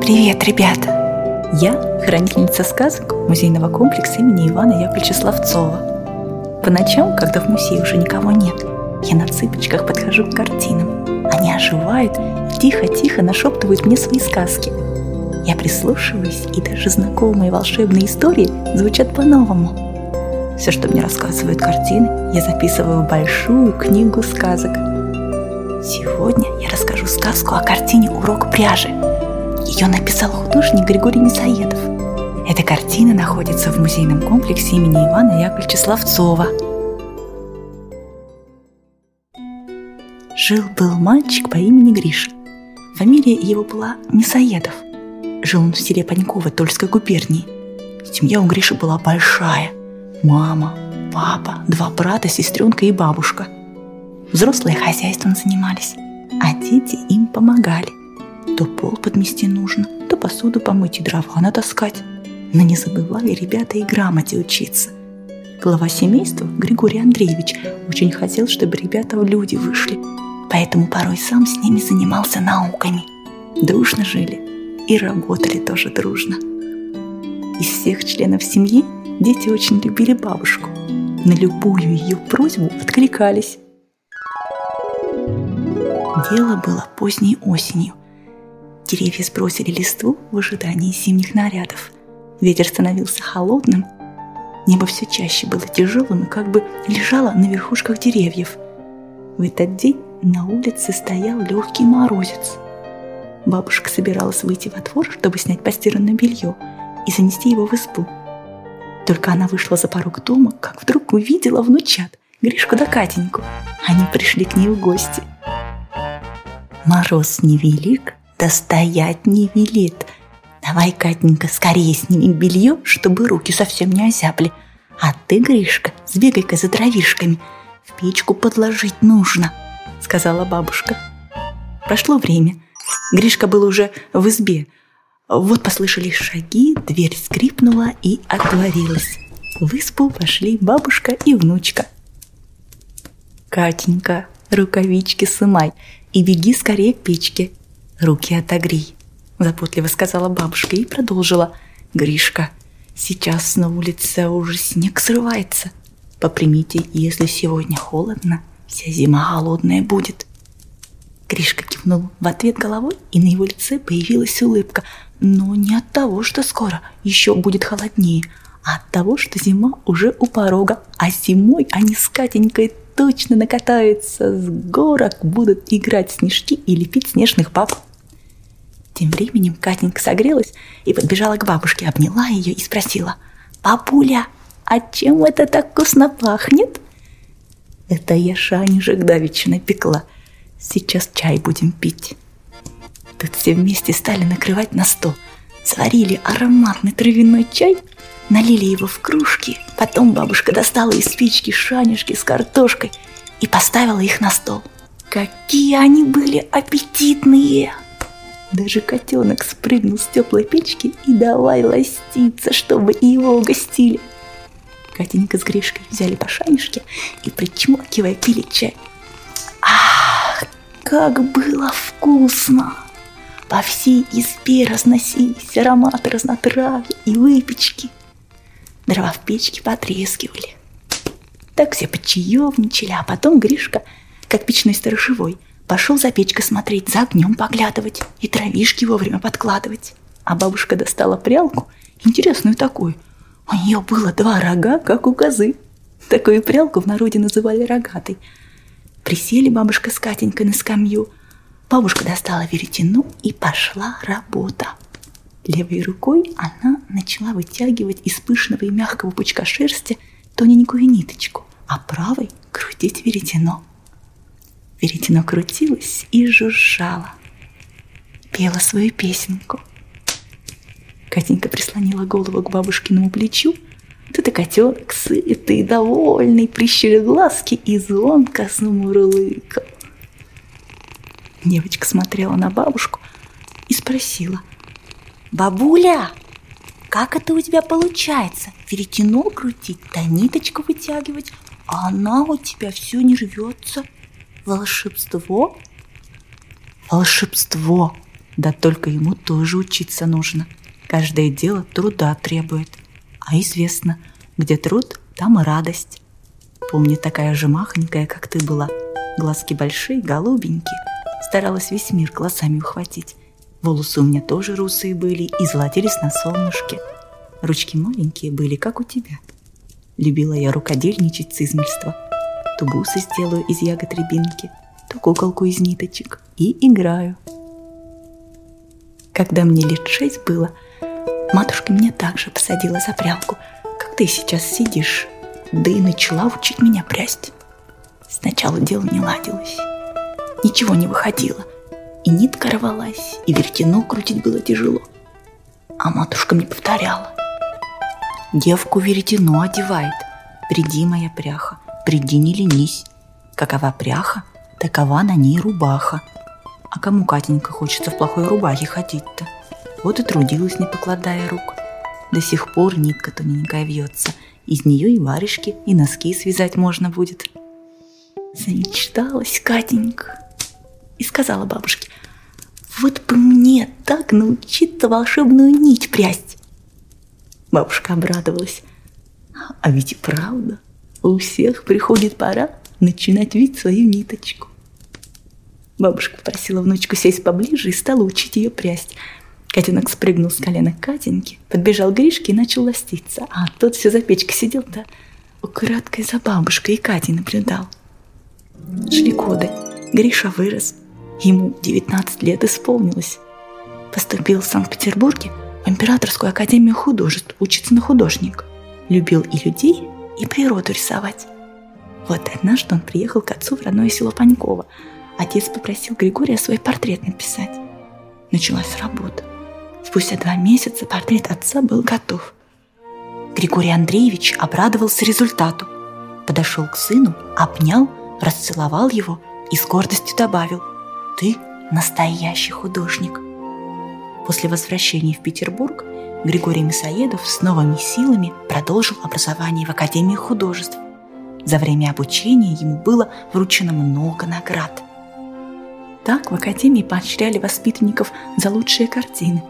Привет, ребята! Я хранительница сказок музейного комплекса имени Ивана Яковлевича Славцова. По ночам, когда в музее уже никого нет, я на цыпочках подхожу к картинам. Они оживают и тихо-тихо нашептывают мне свои сказки. Я прислушиваюсь, и даже знакомые волшебные истории звучат по-новому. Все, что мне рассказывают картины, я записываю в большую книгу сказок. Сегодня я расскажу сказку о картине «Урок пряжи», ее написал художник Григорий Мясоедов. Эта картина находится в музейном комплексе имени Ивана Яковлевича Славцова. Жил-был мальчик по имени Гриша. Фамилия его была Мясоедов. Жил он в селе Паньково Тульской губернии. Семья у Гриши была большая. Мама, папа, два брата, сестренка и бабушка. Взрослые хозяйством занимались, а дети им помогали. То пол подмести нужно, то посуду помыть и дрова натаскать. Но не забывали ребята и грамоте учиться. Глава семейства, Григорий Андреевич, очень хотел, чтобы ребята в люди вышли, поэтому порой сам с ними занимался науками. Дружно жили и работали тоже дружно. Из всех членов семьи дети очень любили бабушку. На любую ее просьбу откликались. Дело было поздней осенью. Деревья сбросили листву в ожидании зимних нарядов. Ветер становился холодным. Небо все чаще было тяжелым и как бы лежало на верхушках деревьев. В этот день на улице стоял легкий морозец. Бабушка собиралась выйти во двор, чтобы снять постиранное белье и занести его в избу. Только она вышла за порог дома, как вдруг увидела внучат, Гришку да Катеньку. Они пришли к ней в гости. Мороз невелик, да стоять не велит. Давай, Катенька, скорее сними белье, чтобы руки совсем не озябли. А ты, Гришка, сбегай-ка за дровишками. В печку подложить нужно, сказала бабушка. Прошло время. Гришка был уже в избе. Вот послышались шаги, дверь скрипнула и отворилась. В избу пошли бабушка и внучка. «Катенька, рукавички сымай и беги скорее к печке», руки отогрей», – заботливо сказала бабушка и продолжила. «Гришка, сейчас на улице уже снег срывается. По примете, если сегодня холодно, вся зима холодная будет». Гришка кивнул в ответ головой, и на его лице появилась улыбка, но не от того, что скоро еще будет холоднее, а от того, что зима уже у порога, а зимой они с Катенькой точно накатаются с горок, будут играть снежки и лепить снежных баб. Тем временем Катенька согрелась и подбежала к бабушке, обняла ее и спросила, «Папуля, а чем это так вкусно пахнет?» «Это я шанежек давеча напекла. Сейчас чай будем пить». Тут все вместе стали накрывать на стол. Сварили ароматный травяной чай, налили его в кружки, потом бабушка достала из спички шанежки с картошкой и поставила их на стол. Какие они были аппетитные! Даже котенок спрыгнул с теплой печки и давай ластиться, чтобы его угостили. Катенька с Гришкой взяли по шанишке и, причмокивая, пили чай. Как было вкусно! По всей избе разносились ароматы разнотравья и выпечки. Дрова в печке потрескивали. Так все почаевничали, а потом Гришка, как печной сторожевой – Пошел за печкой смотреть, за огнем поглядывать и травишки вовремя подкладывать. А бабушка достала прялку, интересную такую. У нее было два рога, как у козы. Такую прялку в народе называли рогатой. Присели бабушка с Катенькой на скамью. Бабушка достала веретено и пошла работа. Левой рукой она начала вытягивать из пышного и мягкого пучка шерсти тоненькую ниточку, а правой крутить веретено – Веретено крутилось и жужжало. Пела свою песенку. Катенька прислонила голову к бабушкиному плечу. Тут котенок сытый, довольный, прищурил глазки и звонко замурлыкал. Девочка смотрела на бабушку и спросила, Бабуля, как это у тебя получается? Веретено крутить, да ниточку вытягивать, а она у тебя все не рвется. Волшебство? Волшебство. Да только ему тоже учиться нужно. Каждое дело труда требует. А известно, где труд, там и радость. Помню, такая же махонькая, как ты была. Глазки большие, голубенькие. Старалась весь мир глазами ухватить. Волосы у меня тоже русые были и золотились на солнышке. Ручки маленькие были, как у тебя. Любила я рукодельничать с измельства. То бусы сделаю из ягод рябинки, то куколку из ниточек. И играю. Когда мне лет шесть было, матушка меня также посадила за прялку, ты сейчас сидишь, да и начала учить меня прясть. Сначала дело не ладилось. Ничего не выходило – и нитка рвалась, и веретено крутить было тяжело. А матушка мне повторяла. Девку веретено одевает. Приди, моя пряха, приди, не ленись. Какова пряха, такова на ней рубаха. А кому, Катенька, хочется в плохой рубахе ходить-то? Вот и трудилась, не покладая рук. До сих пор нитка тоненькая вьется. Из нее и варежки, и носки связать можно будет. Замечталась Катенька и сказала бабушке, вот бы мне так научиться волшебную нить прясть. Бабушка обрадовалась. А ведь и правда, у всех приходит пора начинать видеть свою ниточку. Бабушка попросила внучку сесть поближе и стала учить ее прясть. Котенок спрыгнул с колена Катеньки, подбежал к Гришке и начал ластиться, а тот все за печкой сидел, да украдкой за бабушкой и Катей наблюдал. Шли годы, Гриша вырос, Ему 19 лет исполнилось. Поступил в Санкт-Петербурге в Императорскую академию художеств, учиться на художник. Любил и людей, и природу рисовать. Вот однажды он приехал к отцу в родное село Паньково. Отец попросил Григория свой портрет написать. Началась работа. Спустя два месяца портрет отца был готов. Григорий Андреевич обрадовался результату. Подошел к сыну, обнял, расцеловал его и с гордостью добавил – ты настоящий художник. После возвращения в Петербург Григорий Мясоедов с новыми силами продолжил образование в Академии художеств. За время обучения ему было вручено много наград. Так в Академии поощряли воспитанников за лучшие картины.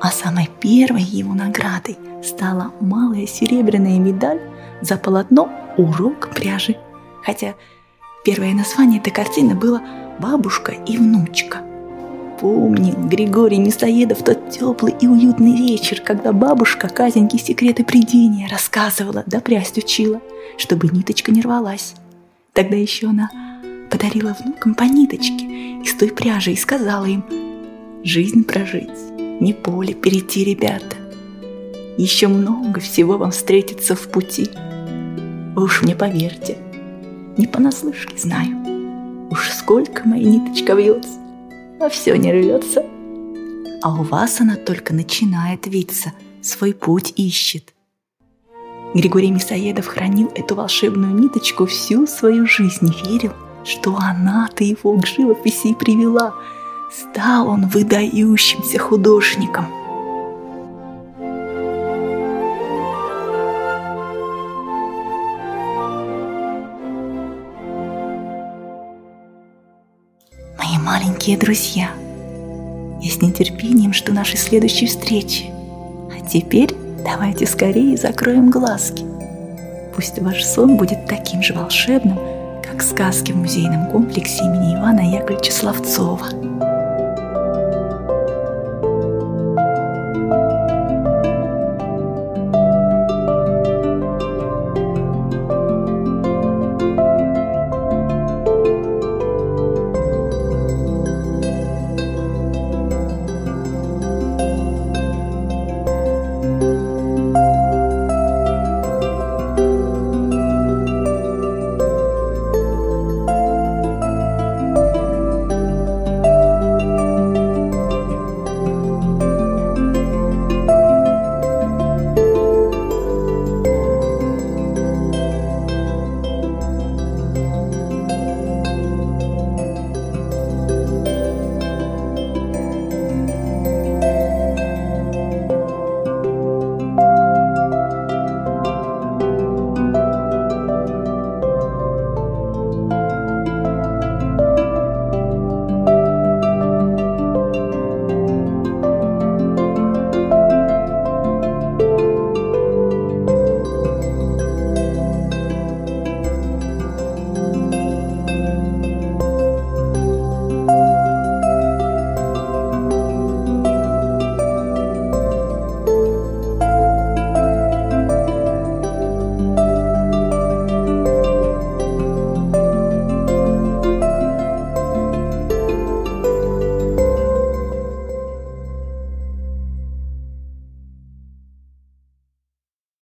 А самой первой его наградой стала малая серебряная медаль за полотно «Урок пряжи». Хотя первое название этой картины было бабушка и внучка. Помнил Григорий Мясоедов тот теплый и уютный вечер, когда бабушка Казеньки секреты придения рассказывала, да прясть учила, чтобы ниточка не рвалась. Тогда еще она подарила внукам по ниточке из той пряжи и сказала им «Жизнь прожить, не поле перейти, ребята. Еще много всего вам встретится в пути. Вы уж мне поверьте, не понаслышке знаю. Уж сколько моя ниточка вьется, а все не рвется. А у вас она только начинает виться, свой путь ищет. Григорий Мисоедов хранил эту волшебную ниточку всю свою жизнь и верил, что она-то его к живописи и привела. Стал он выдающимся художником – маленькие друзья. Я с нетерпением жду нашей следующей встречи. А теперь давайте скорее закроем глазки. Пусть ваш сон будет таким же волшебным, как сказки в музейном комплексе имени Ивана Яковлевича Славцова.